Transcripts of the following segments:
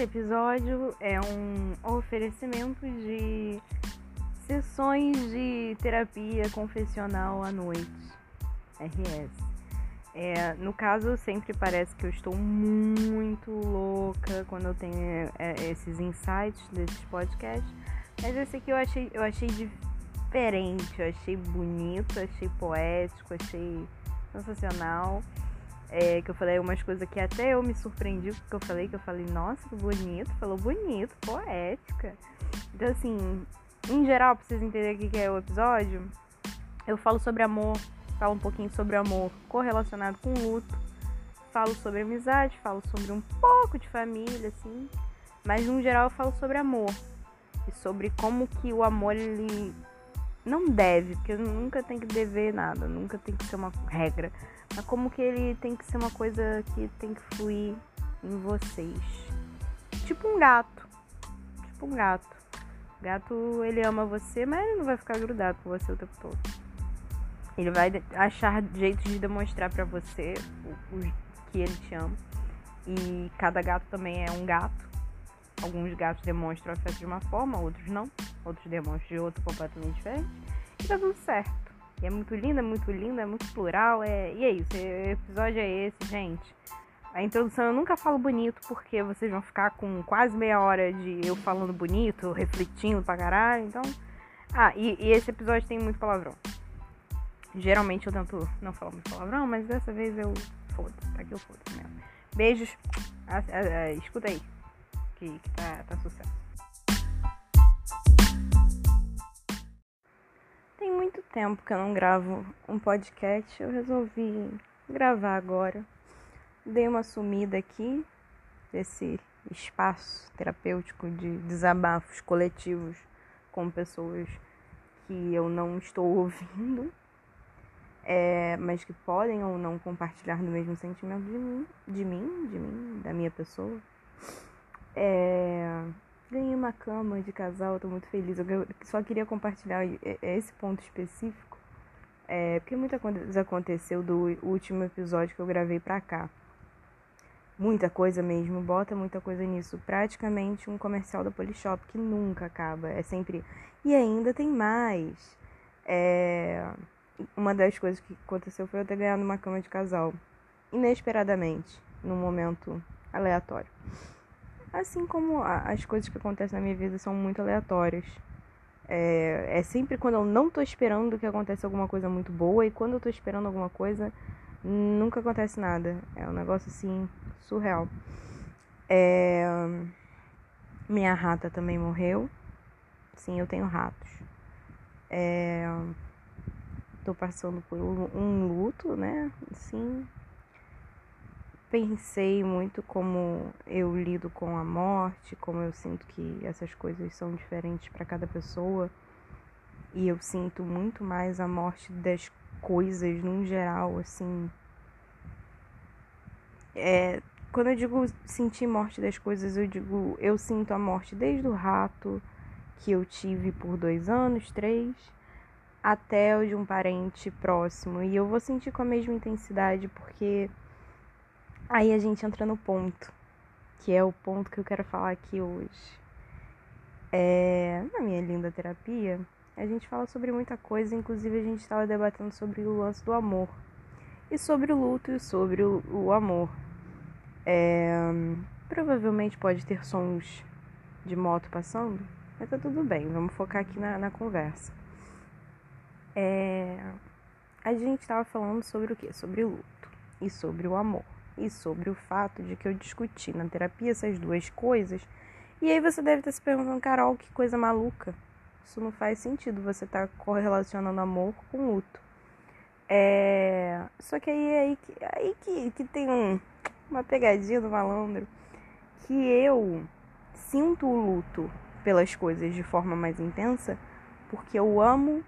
Esse episódio é um oferecimento de sessões de terapia confessional à noite. RS. É, no caso, sempre parece que eu estou muito louca quando eu tenho é, esses insights desses podcasts. Mas esse aqui eu achei, eu achei diferente, eu achei bonito, achei poético, achei sensacional. É, que eu falei umas coisas que até eu me surpreendi porque eu falei, que eu falei, nossa, que bonito, falou bonito, poética. Então assim, em geral, pra vocês entenderem o que é o episódio, eu falo sobre amor, falo um pouquinho sobre amor correlacionado com luto, falo sobre amizade, falo sobre um pouco de família, assim, mas no geral eu falo sobre amor e sobre como que o amor ele não deve, porque nunca tem que dever nada, nunca tem que ser uma regra, mas como que ele tem que ser uma coisa que tem que fluir em vocês. Tipo um gato. Tipo um gato. O gato, ele ama você, mas ele não vai ficar grudado com você o tempo todo. Ele vai achar jeitos de demonstrar para você o, o, que ele te ama. E cada gato também é um gato. Alguns gatos demonstram afeto de uma forma, outros não. Outros demonstram de outro completamente diferente. E tá tudo certo. E é muito lindo, é muito lindo, é muito plural. É... E é isso, o episódio é esse, gente. A introdução eu nunca falo bonito porque vocês vão ficar com quase meia hora de eu falando bonito, refletindo pra caralho. Então. Ah, e, e esse episódio tem muito palavrão. Geralmente eu tento não falar muito palavrão, mas dessa vez eu foda-se, tá aqui eu foda-se mesmo. Beijos. Escuta aí. Que, que tá, tá sucesso. Tem muito tempo que eu não gravo um podcast. Eu resolvi gravar agora. Dei uma sumida aqui desse espaço terapêutico de desabafos coletivos com pessoas que eu não estou ouvindo, é, mas que podem ou não compartilhar do mesmo sentimento de mim, de mim, de mim, da minha pessoa. É, Ganhei uma cama de casal, tô muito feliz. Eu só queria compartilhar esse ponto específico. É, porque muita coisa aconteceu do último episódio que eu gravei pra cá. Muita coisa mesmo, bota muita coisa nisso. Praticamente um comercial da Polishop que nunca acaba. É sempre. E ainda tem mais. É... Uma das coisas que aconteceu foi eu ter ganhado uma cama de casal. Inesperadamente, num momento aleatório. Assim como as coisas que acontecem na minha vida são muito aleatórias. É, é sempre quando eu não tô esperando que aconteça alguma coisa muito boa e quando eu tô esperando alguma coisa, nunca acontece nada. É um negócio assim, surreal. É, minha rata também morreu. Sim, eu tenho ratos. É, tô passando por um luto, né? Sim, pensei muito como eu lido com a morte, como eu sinto que essas coisas são diferentes para cada pessoa. E eu sinto muito mais a morte das coisas no geral, assim. É, quando eu digo sentir morte das coisas, eu digo eu sinto a morte desde o rato que eu tive por dois anos, três, até o de um parente próximo. E eu vou sentir com a mesma intensidade porque Aí a gente entra no ponto, que é o ponto que eu quero falar aqui hoje. É, na minha linda terapia, a gente fala sobre muita coisa, inclusive a gente estava debatendo sobre o lance do amor, e sobre o luto e sobre o, o amor. É, provavelmente pode ter sons de moto passando, mas tá tudo bem, vamos focar aqui na, na conversa. É, a gente estava falando sobre o que? Sobre o luto e sobre o amor e sobre o fato de que eu discuti na terapia essas duas coisas. E aí você deve estar se perguntando, Carol, que coisa maluca. Isso não faz sentido, você tá correlacionando amor com luto. É... Só que aí é aí, que, aí que, que tem um, uma pegadinha do malandro que eu sinto o luto pelas coisas de forma mais intensa porque eu amo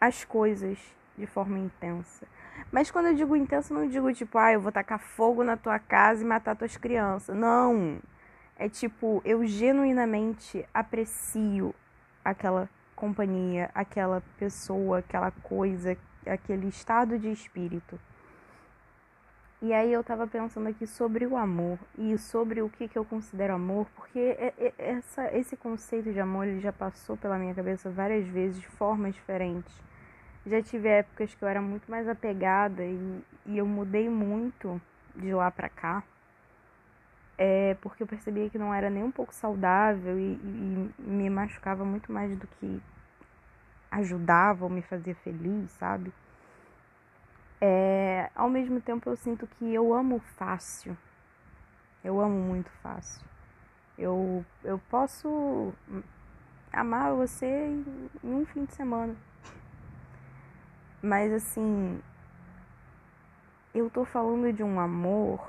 as coisas de forma intensa. Mas quando eu digo intenso, não digo tipo, ah, eu vou tacar fogo na tua casa e matar tuas crianças. Não. É tipo, eu genuinamente aprecio aquela companhia, aquela pessoa, aquela coisa, aquele estado de espírito. E aí eu tava pensando aqui sobre o amor e sobre o que, que eu considero amor, porque é, é, essa, esse conceito de amor ele já passou pela minha cabeça várias vezes de formas diferentes. Já tive épocas que eu era muito mais apegada e, e eu mudei muito de lá pra cá. É porque eu percebia que não era nem um pouco saudável e, e me machucava muito mais do que ajudava ou me fazia feliz, sabe? É, ao mesmo tempo eu sinto que eu amo fácil. Eu amo muito fácil. Eu, eu posso amar você em um fim de semana. Mas assim, eu tô falando de um amor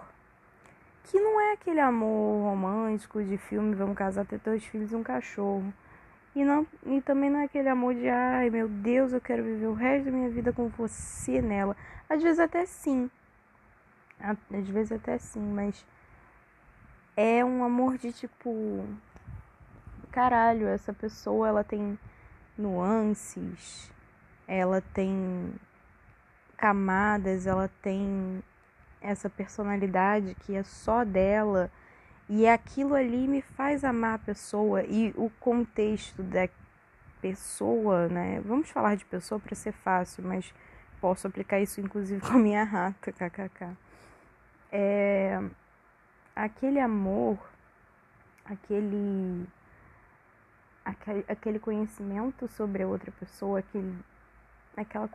que não é aquele amor romântico de filme, vamos casar, ter dois filhos e um cachorro. E, não, e também não é aquele amor de, ai meu Deus, eu quero viver o resto da minha vida com você nela. Às vezes até sim. Às vezes até sim, mas é um amor de tipo. Caralho, essa pessoa ela tem nuances, ela tem camadas, ela tem essa personalidade que é só dela e aquilo ali me faz amar a pessoa e o contexto da pessoa, né? Vamos falar de pessoa para ser fácil, mas posso aplicar isso inclusive com a minha rata, kkk. É aquele amor, aquele aquele, conhecimento sobre a outra pessoa, aquele, aquela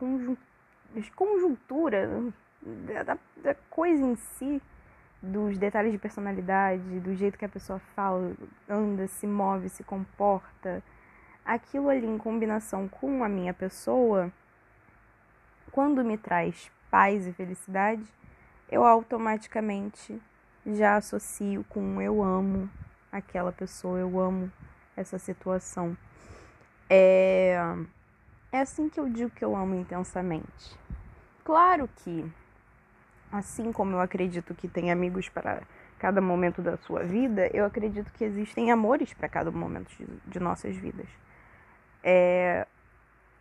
conjuntura da, da coisa em si dos detalhes de personalidade, do jeito que a pessoa fala, anda, se move, se comporta, aquilo ali em combinação com a minha pessoa, quando me traz paz e felicidade, eu automaticamente já associo com eu amo aquela pessoa, eu amo essa situação. É, é assim que eu digo que eu amo intensamente. Claro que Assim como eu acredito que tem amigos para cada momento da sua vida, eu acredito que existem amores para cada momento de, de nossas vidas. É,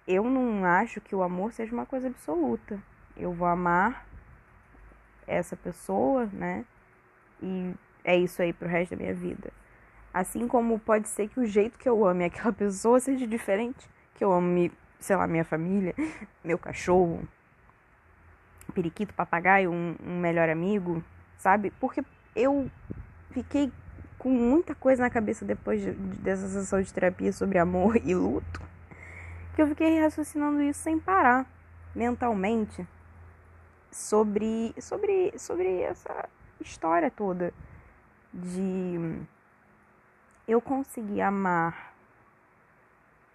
eu não acho que o amor seja uma coisa absoluta. Eu vou amar essa pessoa, né? E é isso aí pro resto da minha vida. Assim como pode ser que o jeito que eu ame aquela pessoa seja diferente, que eu ame, sei lá, minha família, meu cachorro, periquito, papagaio, um, um melhor amigo, sabe? Porque eu fiquei com muita coisa na cabeça depois de, dessa sessão de terapia sobre amor e luto, que eu fiquei raciocinando isso sem parar, mentalmente, sobre, sobre, sobre essa história toda de eu conseguir amar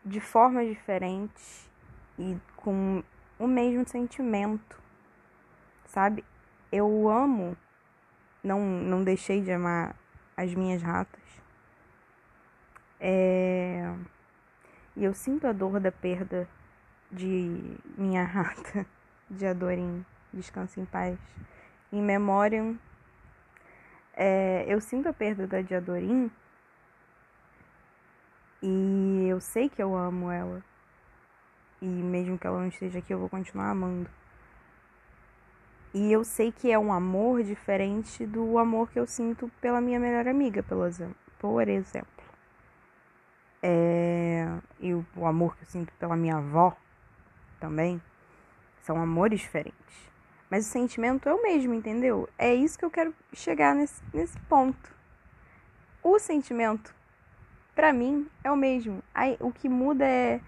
de formas diferentes e com o mesmo sentimento sabe? Eu amo, não, não deixei de amar as minhas ratas. É... E eu sinto a dor da perda de minha rata, de Adorim. Descanse em paz. Em memória, é... eu sinto a perda da de Adorim. E eu sei que eu amo ela. E mesmo que ela não esteja aqui, eu vou continuar amando. E eu sei que é um amor diferente do amor que eu sinto pela minha melhor amiga, por exemplo. É... E o amor que eu sinto pela minha avó também. São amores diferentes. Mas o sentimento é o mesmo, entendeu? É isso que eu quero chegar nesse, nesse ponto. O sentimento, para mim, é o mesmo. O que muda é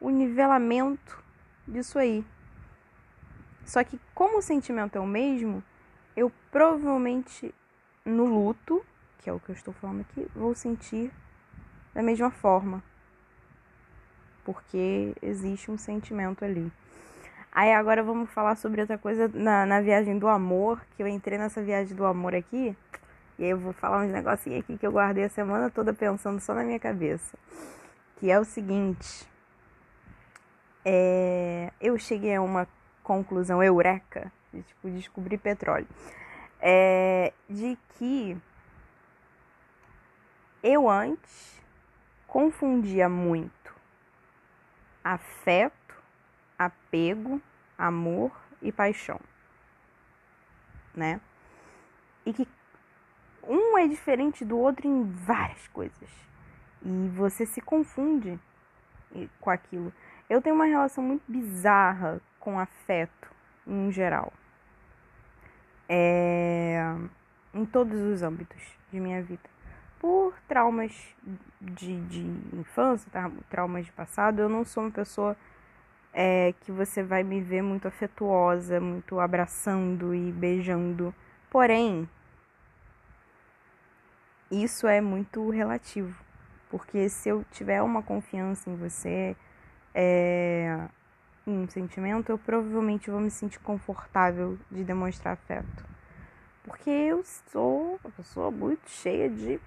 o nivelamento disso aí. Só que como o sentimento é o mesmo, eu provavelmente no luto, que é o que eu estou falando aqui, vou sentir da mesma forma. Porque existe um sentimento ali. Aí agora vamos falar sobre outra coisa na, na viagem do amor, que eu entrei nessa viagem do amor aqui. E aí eu vou falar uns negocinhos aqui que eu guardei a semana toda pensando só na minha cabeça. Que é o seguinte. É, eu cheguei a uma conclusão eureka, de tipo, descobrir petróleo, é de que eu antes confundia muito afeto, apego, amor e paixão. né? E que um é diferente do outro em várias coisas. E você se confunde com aquilo. Eu tenho uma relação muito bizarra com afeto, em geral. É... Em todos os âmbitos de minha vida. Por traumas de, de infância, traumas de passado, eu não sou uma pessoa é, que você vai me ver muito afetuosa, muito abraçando e beijando. Porém, isso é muito relativo. Porque se eu tiver uma confiança em você, é, em um sentimento, eu provavelmente vou me sentir confortável de demonstrar afeto. Porque eu sou uma pessoa muito cheia de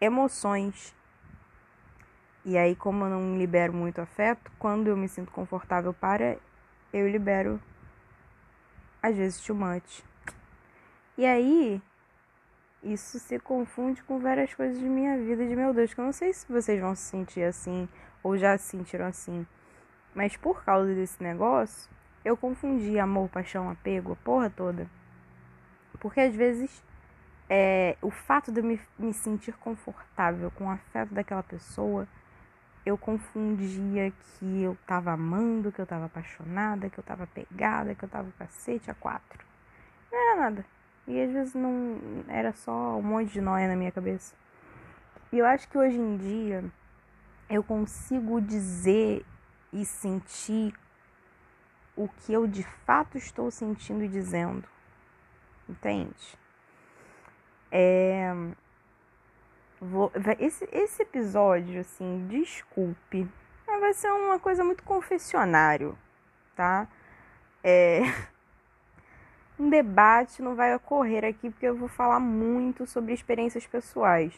emoções. E aí, como eu não libero muito afeto, quando eu me sinto confortável para, eu libero, às vezes, too much. E aí, isso se confunde com várias coisas de minha vida, de meu Deus, que eu não sei se vocês vão se sentir assim ou já se sentiram assim. Mas por causa desse negócio, eu confundi amor, paixão, apego, a porra toda. Porque às vezes é, o fato de eu me, me sentir confortável com o afeto daquela pessoa, eu confundia que eu tava amando, que eu tava apaixonada, que eu tava pegada, que eu tava cacete a quatro. Não era nada. E às vezes não era só um monte de nóia na minha cabeça. E eu acho que hoje em dia eu consigo dizer e sentir o que eu de fato estou sentindo e dizendo. Entende? É. Vou, esse, esse episódio, assim, desculpe, vai ser uma coisa muito confessionário, tá? É. um debate não vai ocorrer aqui porque eu vou falar muito sobre experiências pessoais.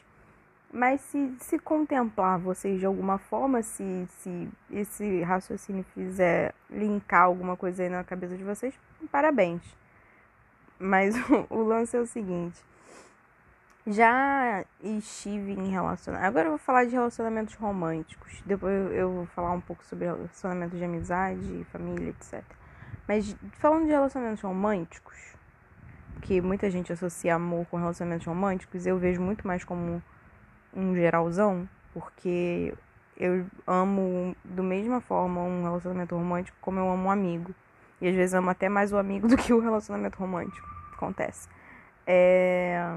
Mas se, se contemplar vocês de alguma forma, se, se esse raciocínio fizer linkar alguma coisa aí na cabeça de vocês, parabéns. Mas o, o lance é o seguinte. Já estive em relacionamentos. Agora eu vou falar de relacionamentos românticos. Depois eu vou falar um pouco sobre relacionamentos de amizade, família, etc. Mas falando de relacionamentos românticos, que muita gente associa amor com relacionamentos românticos, eu vejo muito mais como um geralzão, porque eu amo da mesma forma um relacionamento romântico como eu amo um amigo. E às vezes amo até mais o amigo do que o relacionamento romântico. Acontece. É...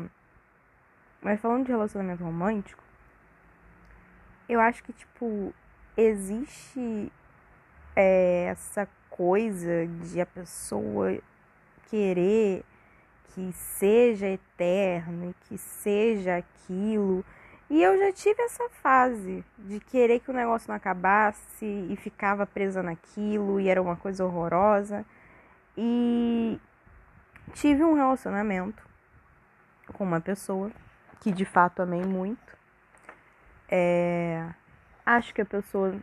Mas falando de relacionamento romântico, eu acho que, tipo, existe é, essa coisa de a pessoa querer que seja eterno e que seja aquilo. E eu já tive essa fase de querer que o negócio não acabasse e ficava presa naquilo e era uma coisa horrorosa. E tive um relacionamento com uma pessoa que de fato amei muito. É... Acho que a pessoa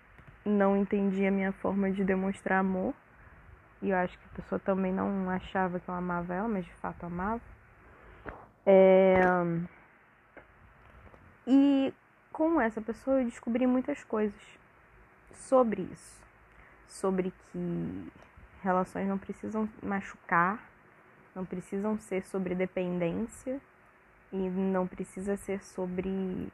não entendia a minha forma de demonstrar amor. E eu acho que a pessoa também não achava que eu amava ela, mas de fato amava. É... E com essa pessoa eu descobri muitas coisas sobre isso. Sobre que relações não precisam machucar, não precisam ser sobre dependência e não precisa ser sobre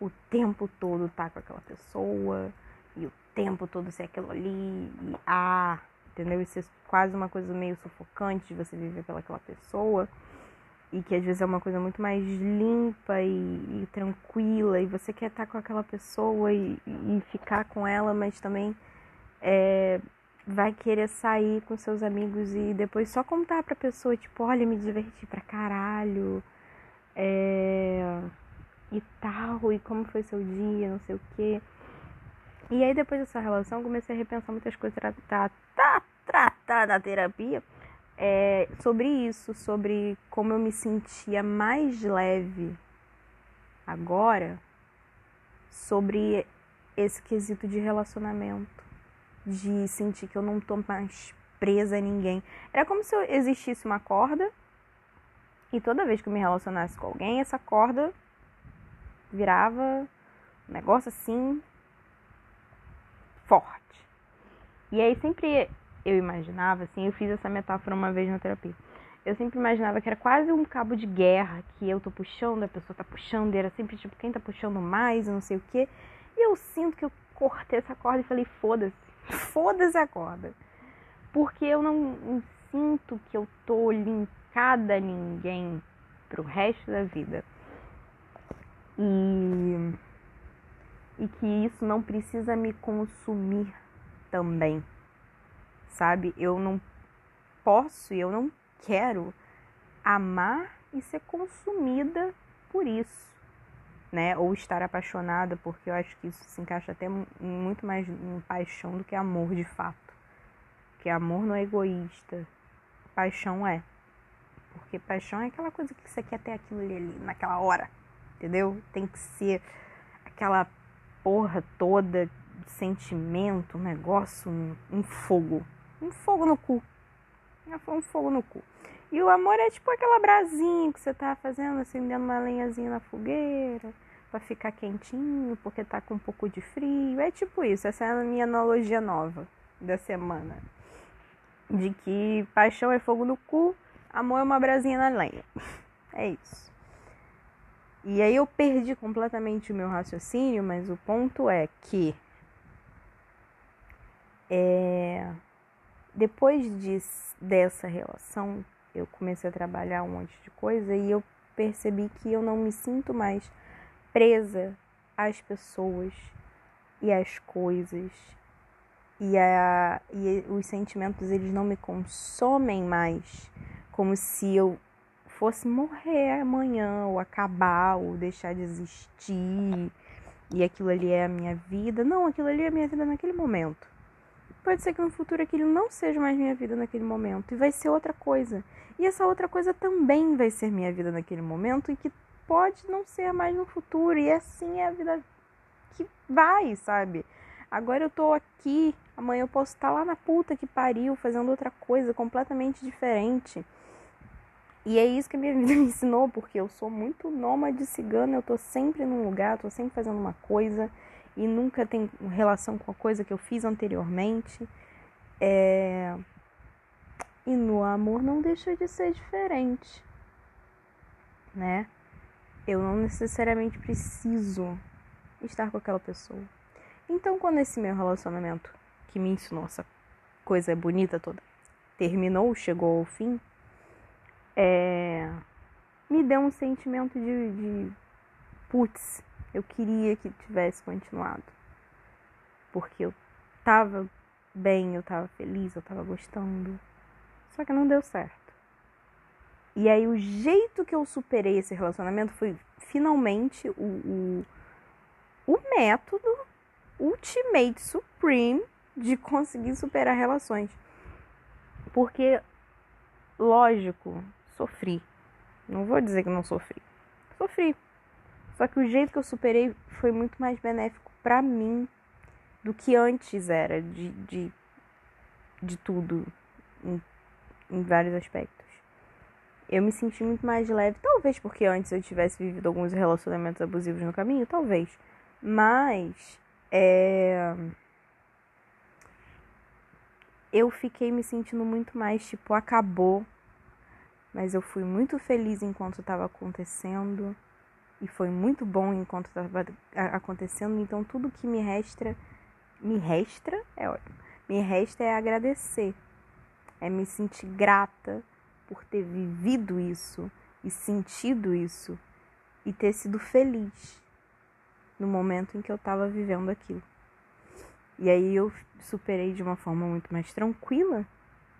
o tempo todo estar tá com aquela pessoa e o tempo todo ser aquilo ali e ah, entendeu? Isso é quase uma coisa meio sufocante de você viver pelaquela pessoa e que às vezes é uma coisa muito mais limpa e, e tranquila e você quer estar com aquela pessoa e, e ficar com ela, mas também é, vai querer sair com seus amigos e depois só contar pra pessoa, tipo, olha, me diverti pra caralho, é, e tal, e como foi seu dia, não sei o quê. E aí, depois dessa relação, comecei a repensar muitas coisas tratar tratar na terapia é, sobre isso, sobre como eu me sentia mais leve agora sobre esse quesito de relacionamento, de sentir que eu não tô mais presa a ninguém. Era como se existisse uma corda e toda vez que eu me relacionasse com alguém, essa corda virava um negócio assim forte. E aí sempre eu imaginava, assim, eu fiz essa metáfora uma vez na terapia. Eu sempre imaginava que era quase um cabo de guerra, que eu tô puxando, a pessoa tá puxando, e era sempre tipo quem tá puxando mais, não sei o quê. E eu sinto que eu cortei essa corda e falei, foda-se, foda-se a corda. Porque eu não sinto que eu tô linkada a ninguém pro resto da vida. E, e que isso não precisa me consumir também. Sabe? Eu não posso e eu não quero amar e ser consumida por isso, né? Ou estar apaixonada, porque eu acho que isso se encaixa até muito mais em paixão do que amor de fato. Porque amor não é egoísta, paixão é. Porque paixão é aquela coisa que você quer ter aquilo ali, ali naquela hora, entendeu? Tem que ser aquela porra toda sentimento, um negócio, um, um fogo. Um fogo no cu. Um fogo no cu. E o amor é tipo aquela brasinha que você tá fazendo, acendendo uma lenhazinha na fogueira para ficar quentinho, porque tá com um pouco de frio. É tipo isso, essa é a minha analogia nova da semana. De que paixão é fogo no cu, amor é uma brasinha na lenha. É isso. E aí eu perdi completamente o meu raciocínio, mas o ponto é que é, depois de, dessa relação eu comecei a trabalhar um monte de coisa e eu percebi que eu não me sinto mais presa às pessoas e às coisas. E, a, e os sentimentos eles não me consomem mais como se eu fosse morrer amanhã ou acabar ou deixar de existir e aquilo ali é a minha vida não aquilo ali é a minha vida naquele momento Pode ser que no futuro aquilo não seja mais minha vida naquele momento e vai ser outra coisa. E essa outra coisa também vai ser minha vida naquele momento e que pode não ser mais no futuro. E assim é a vida que vai, sabe? Agora eu tô aqui, amanhã eu posso estar lá na puta que pariu, fazendo outra coisa completamente diferente. E é isso que a minha vida me ensinou, porque eu sou muito nômade cigana, eu tô sempre num lugar, tô sempre fazendo uma coisa e nunca tem relação com a coisa que eu fiz anteriormente. É... E no amor não deixa de ser diferente, né? Eu não necessariamente preciso estar com aquela pessoa. Então, quando esse meu relacionamento, que me ensinou essa coisa bonita toda, terminou, chegou ao fim, é... me deu um sentimento de, de putz, eu queria que tivesse continuado. Porque eu tava bem, eu tava feliz, eu tava gostando. Só que não deu certo. E aí o jeito que eu superei esse relacionamento foi finalmente o, o, o método ultimate supreme de conseguir superar relações. Porque, lógico, sofri. Não vou dizer que não sofri. Sofri. Só que o jeito que eu superei foi muito mais benéfico para mim do que antes era de, de, de tudo, em, em vários aspectos. Eu me senti muito mais leve, talvez porque antes eu tivesse vivido alguns relacionamentos abusivos no caminho, talvez. Mas é... eu fiquei me sentindo muito mais tipo, acabou. Mas eu fui muito feliz enquanto estava acontecendo e foi muito bom enquanto estava acontecendo. Então tudo que me resta, me resta é ótimo. Me resta é agradecer, é me sentir grata por ter vivido isso e sentido isso e ter sido feliz no momento em que eu estava vivendo aquilo. E aí eu superei de uma forma muito mais tranquila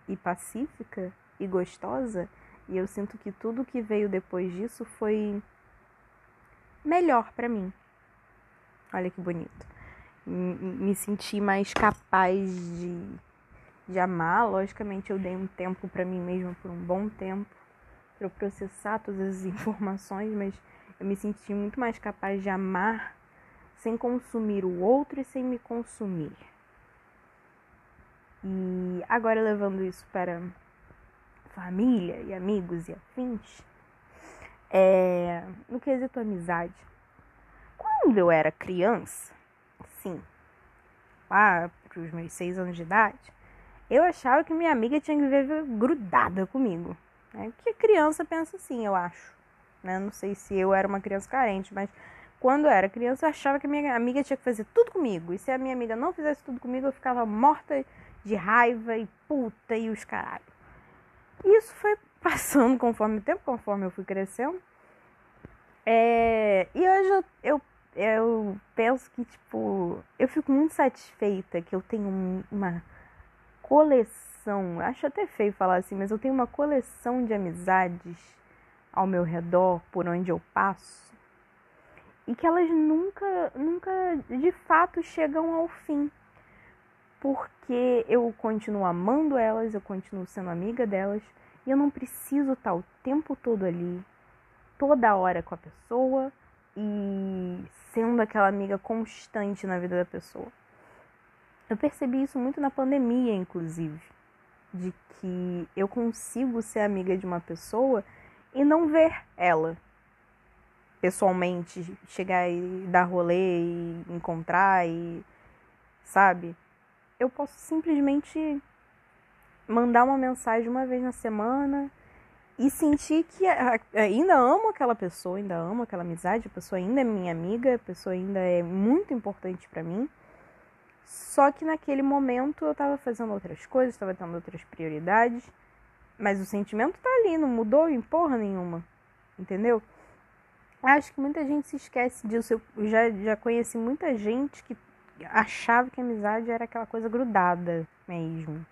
e pacífica e gostosa. E eu sinto que tudo que veio depois disso foi melhor para mim. Olha que bonito. Me senti mais capaz de, de amar. Logicamente, eu dei um tempo para mim mesma por um bom tempo para eu processar todas as informações, mas eu me senti muito mais capaz de amar sem consumir o outro e sem me consumir. E agora levando isso para família e amigos e afins, é, no quesito amizade, quando eu era criança, sim, lá para os meus seis anos de idade, eu achava que minha amiga tinha que viver grudada comigo. Né? Que criança pensa assim, eu acho. Né? Não sei se eu era uma criança carente, mas quando eu era criança eu achava que minha amiga tinha que fazer tudo comigo. E se a minha amiga não fizesse tudo comigo, eu ficava morta de raiva e puta e os caralho. Isso foi passando conforme o tempo, conforme eu fui crescendo. É, e hoje eu, eu, eu penso que, tipo, eu fico muito satisfeita que eu tenho uma coleção, acho até feio falar assim, mas eu tenho uma coleção de amizades ao meu redor, por onde eu passo, e que elas nunca, nunca de fato chegam ao fim. Porque eu continuo amando elas, eu continuo sendo amiga delas, e eu não preciso estar o tempo todo ali, toda hora com a pessoa e sendo aquela amiga constante na vida da pessoa. Eu percebi isso muito na pandemia, inclusive, de que eu consigo ser amiga de uma pessoa e não ver ela pessoalmente, chegar e dar rolê e encontrar e sabe? Eu posso simplesmente mandar uma mensagem uma vez na semana e sentir que ainda amo aquela pessoa, ainda amo aquela amizade, a pessoa ainda é minha amiga, a pessoa ainda é muito importante para mim. Só que naquele momento eu tava fazendo outras coisas, estava tendo outras prioridades, mas o sentimento tá ali, não mudou em porra nenhuma. Entendeu? Acho que muita gente se esquece disso. Eu já, já conheci muita gente que achava que a amizade era aquela coisa grudada mesmo.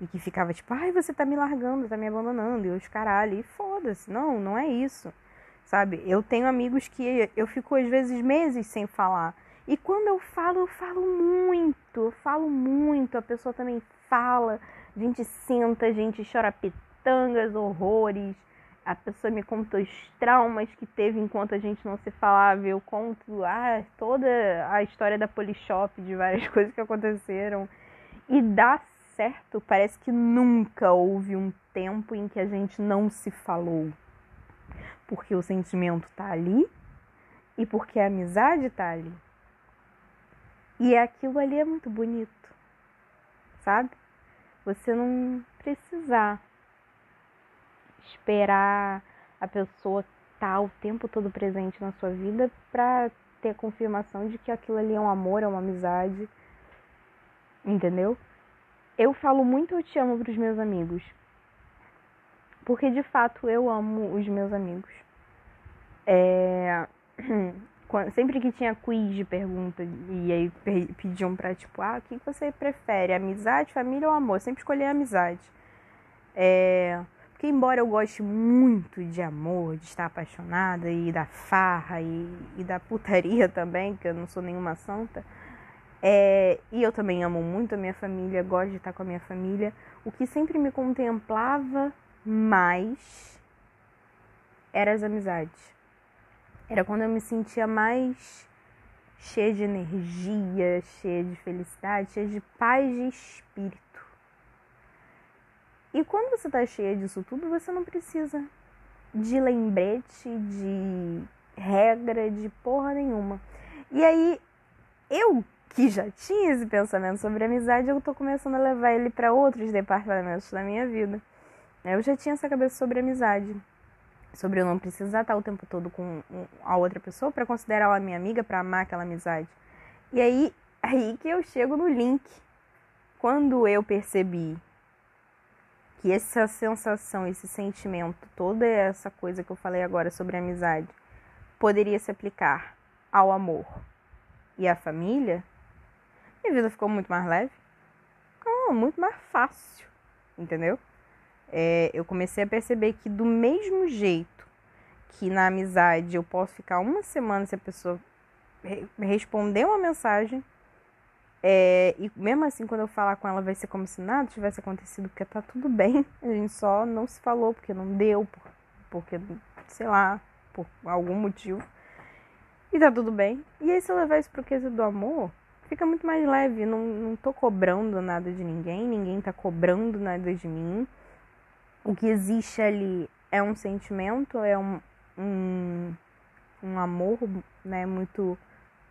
E que ficava tipo, ai, você tá me largando, tá me abandonando, e os caralho, e foda-se. Não, não é isso. Sabe? Eu tenho amigos que eu fico às vezes meses sem falar. E quando eu falo, eu falo muito, eu falo muito, a pessoa também fala, a gente senta, a gente chora pitangas, horrores. A pessoa me conta os traumas que teve enquanto a gente não se falava. Eu conto ah, toda a história da Polishop, de várias coisas que aconteceram. E dá certo, parece que nunca houve um tempo em que a gente não se falou. Porque o sentimento tá ali e porque a amizade tá ali. E aquilo ali é muito bonito, sabe? Você não precisar esperar a pessoa estar tá o tempo todo presente na sua vida para ter a confirmação de que aquilo ali é um amor, é uma amizade. Entendeu? Eu falo muito eu te amo para os meus amigos. Porque de fato eu amo os meus amigos. É... Sempre que tinha quiz de pergunta e aí pediam pra tipo, ah, o que você prefere? Amizade, família ou amor? Sempre escolhi amizade. É... Porque embora eu goste muito de amor, de estar apaixonada e da farra e, e da putaria também, que eu não sou nenhuma santa, é, e eu também amo muito a minha família, gosto de estar com a minha família. O que sempre me contemplava mais era as amizades. Era quando eu me sentia mais cheia de energia, cheia de felicidade, cheia de paz de espírito. E quando você está cheia disso tudo, você não precisa de lembrete, de regra, de porra nenhuma. E aí, eu que já tinha esse pensamento sobre amizade, eu tô começando a levar ele para outros departamentos da minha vida. Eu já tinha essa cabeça sobre amizade, sobre eu não precisar estar o tempo todo com a outra pessoa para considerar ela minha amiga, para amar aquela amizade. E aí, aí que eu chego no link. Quando eu percebi que essa sensação, esse sentimento, toda essa coisa que eu falei agora sobre amizade, poderia se aplicar ao amor e à família, minha vida ficou muito mais leve, ficou muito mais fácil, entendeu? É, eu comecei a perceber que do mesmo jeito que na amizade eu posso ficar uma semana se a pessoa responder uma mensagem, é, e mesmo assim, quando eu falar com ela, vai ser como se nada tivesse acontecido, porque tá tudo bem. A gente só não se falou, porque não deu, porque, sei lá, por algum motivo. E tá tudo bem. E aí, se eu levar isso pro quesito do amor, fica muito mais leve. Não, não tô cobrando nada de ninguém, ninguém tá cobrando nada de mim. O que existe ali é um sentimento, é um, um, um amor né, muito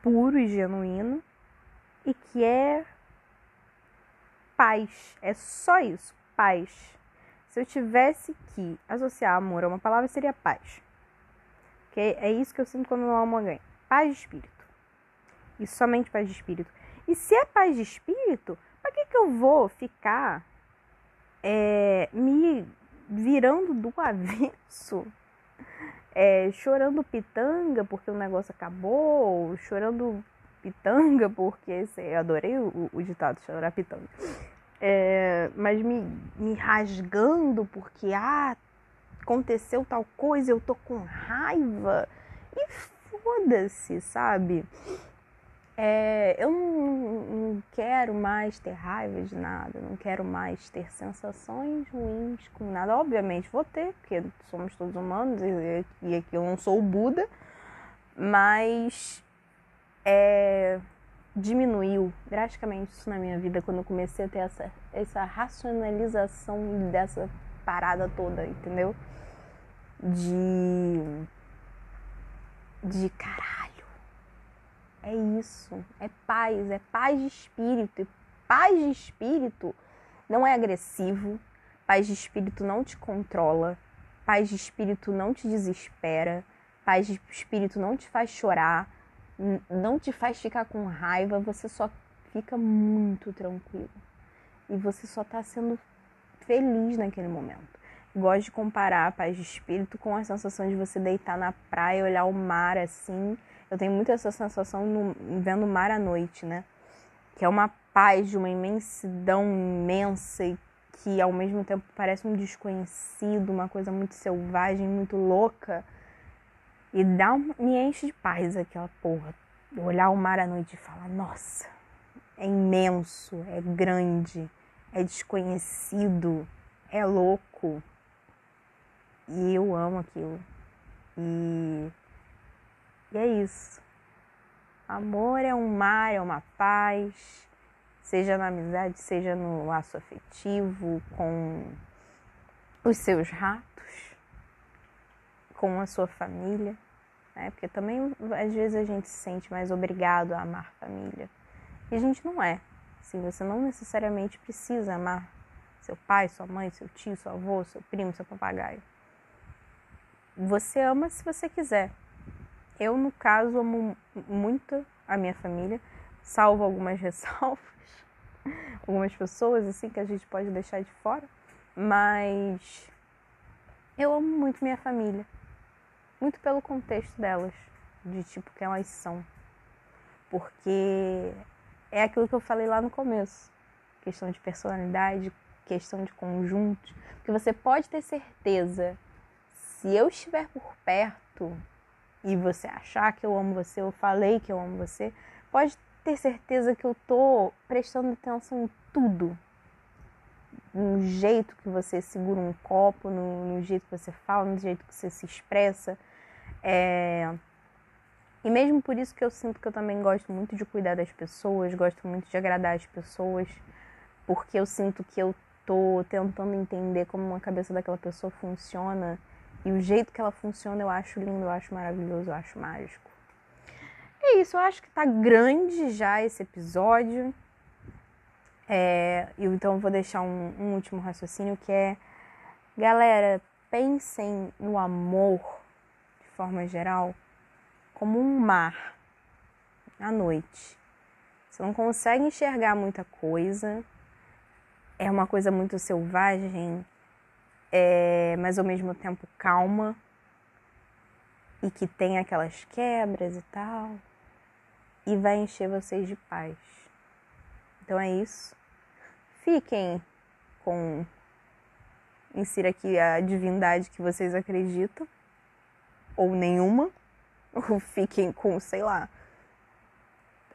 puro e genuíno e que é paz. É só isso, paz. Se eu tivesse que associar amor a uma palavra, seria paz. Que é isso que eu sinto quando eu amo alguém. Paz de espírito. E somente paz de espírito. E se é paz de espírito, para que, que eu vou ficar é, me virando do avesso? É, chorando pitanga porque o negócio acabou, chorando pitanga porque eu adorei o, o ditado chorar pitanga é, mas me, me rasgando porque ah, aconteceu tal coisa, eu tô com raiva. E foda-se, sabe? É, eu não, não, quero mais ter raiva de nada, não quero mais ter sensações ruins com nada. Obviamente vou ter, porque somos todos humanos e, e aqui eu não sou o Buda, mas é, diminuiu drasticamente isso na minha vida quando eu comecei a ter essa, essa racionalização dessa parada toda, entendeu? De. De caralho. É isso. É paz. É paz de espírito. E paz de espírito não é agressivo. Paz de espírito não te controla. Paz de espírito não te desespera. Paz de espírito não te faz chorar não te faz ficar com raiva, você só fica muito tranquilo. E você só está sendo feliz naquele momento. Gosto de comparar a paz de espírito com a sensação de você deitar na praia, olhar o mar assim. Eu tenho muito essa sensação no, vendo o mar à noite, né? Que é uma paz de uma imensidão imensa e que ao mesmo tempo parece um desconhecido, uma coisa muito selvagem, muito louca e dá um, me enche de paz aquela porra. Olhar o mar à noite e falar, nossa, é imenso, é grande, é desconhecido, é louco. E eu amo aquilo. E, e é isso. Amor é um mar, é uma paz, seja na amizade, seja no laço afetivo, com os seus ratos com a sua família, né? Porque também às vezes a gente se sente mais obrigado a amar família. E a gente não é. Assim, você não necessariamente precisa amar seu pai, sua mãe, seu tio, seu avô, seu primo, seu papagaio. Você ama se você quiser. Eu, no caso, amo muito a minha família, salvo algumas ressalvas, algumas pessoas assim que a gente pode deixar de fora, mas eu amo muito minha família muito pelo contexto delas, de tipo que elas são. Porque é aquilo que eu falei lá no começo. Questão de personalidade, questão de conjunto. Porque você pode ter certeza, se eu estiver por perto e você achar que eu amo você, eu falei que eu amo você, pode ter certeza que eu tô prestando atenção em tudo. No jeito que você segura um copo, no, no jeito que você fala, no jeito que você se expressa, é... E mesmo por isso que eu sinto que eu também gosto muito de cuidar das pessoas, gosto muito de agradar as pessoas, porque eu sinto que eu tô tentando entender como a cabeça daquela pessoa funciona e o jeito que ela funciona eu acho lindo, eu acho maravilhoso, eu acho mágico. É isso, eu acho que tá grande já esse episódio. É, então vou deixar um, um último raciocínio que é, galera, pensem no amor forma geral, como um mar à noite. Você não consegue enxergar muita coisa, é uma coisa muito selvagem, é, mas ao mesmo tempo calma e que tem aquelas quebras e tal, e vai encher vocês de paz. Então é isso. Fiquem com insira aqui a divindade que vocês acreditam ou nenhuma, ou fiquem com, sei lá,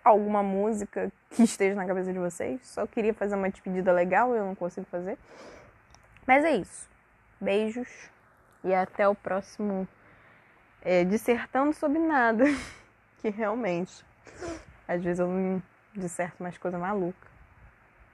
alguma música que esteja na cabeça de vocês. Só queria fazer uma despedida legal, eu não consigo fazer. Mas é isso. Beijos e até o próximo é, dissertando sobre nada. que realmente, às vezes eu não disserto mais coisa maluca.